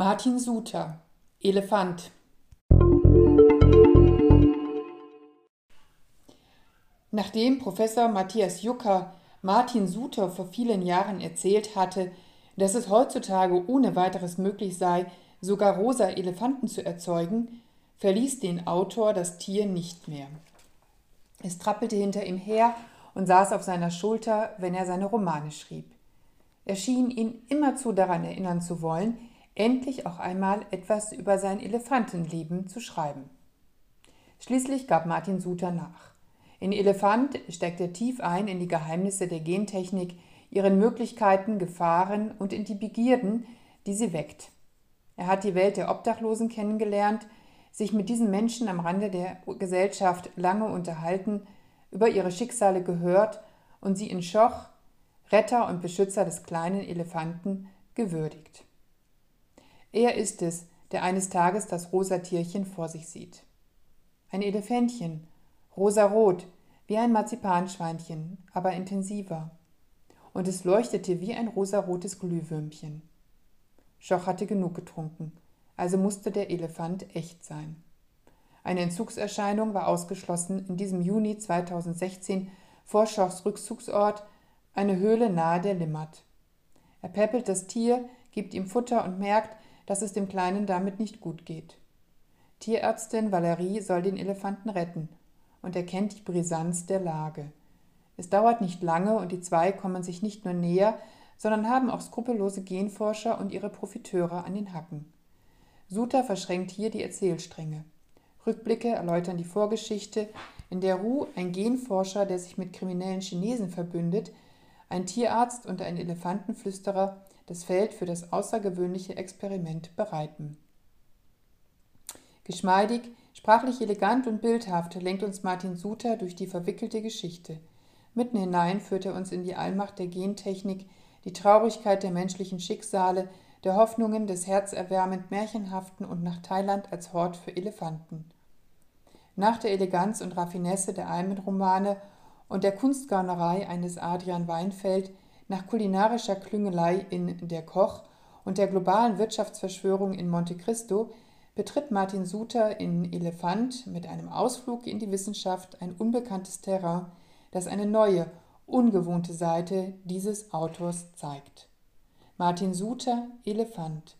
Martin Suter Elefant Nachdem Professor Matthias Jucker Martin Suter vor vielen Jahren erzählt hatte, dass es heutzutage ohne weiteres möglich sei, sogar rosa Elefanten zu erzeugen, verließ den Autor das Tier nicht mehr. Es trappelte hinter ihm her und saß auf seiner Schulter, wenn er seine Romane schrieb. Er schien ihn immerzu daran erinnern zu wollen, endlich auch einmal etwas über sein Elefantenleben zu schreiben. Schließlich gab Martin Suter nach. In Elefant steckt er tief ein in die Geheimnisse der Gentechnik, ihren Möglichkeiten, Gefahren und in die Begierden, die sie weckt. Er hat die Welt der Obdachlosen kennengelernt, sich mit diesen Menschen am Rande der Gesellschaft lange unterhalten, über ihre Schicksale gehört und sie in Schoch, Retter und Beschützer des kleinen Elefanten, gewürdigt. Er ist es, der eines Tages das rosa Tierchen vor sich sieht. Ein Elefantchen, rosarot, wie ein Marzipanschweinchen, aber intensiver. Und es leuchtete wie ein rosarotes Glühwürmchen. Schoch hatte genug getrunken, also musste der Elefant echt sein. Eine Entzugserscheinung war ausgeschlossen in diesem Juni 2016 vor Schochs Rückzugsort, eine Höhle nahe der Limmat. Er päppelt das Tier, gibt ihm Futter und merkt, dass es dem Kleinen damit nicht gut geht. Tierärztin Valerie soll den Elefanten retten und erkennt die Brisanz der Lage. Es dauert nicht lange und die zwei kommen sich nicht nur näher, sondern haben auch skrupellose Genforscher und ihre Profiteure an den Hacken. Suter verschränkt hier die Erzählstränge. Rückblicke erläutern die Vorgeschichte, in der Ru, ein Genforscher, der sich mit kriminellen Chinesen verbündet, ein Tierarzt und ein Elefantenflüsterer das Feld für das außergewöhnliche Experiment bereiten. Geschmeidig, sprachlich elegant und bildhaft lenkt uns Martin Suter durch die verwickelte Geschichte. Mitten hinein führt er uns in die Allmacht der Gentechnik, die Traurigkeit der menschlichen Schicksale, der Hoffnungen des herzerwärmend Märchenhaften und nach Thailand als Hort für Elefanten. Nach der Eleganz und Raffinesse der Almenromane und der Kunstgaunerei eines Adrian Weinfeld, nach kulinarischer Klüngelei in Der Koch und der globalen Wirtschaftsverschwörung in Monte Cristo betritt Martin Suter in Elefant mit einem Ausflug in die Wissenschaft ein unbekanntes Terrain, das eine neue, ungewohnte Seite dieses Autors zeigt. Martin Suter, Elefant.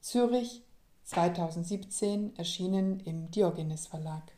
Zürich, 2017, erschienen im Diogenes Verlag.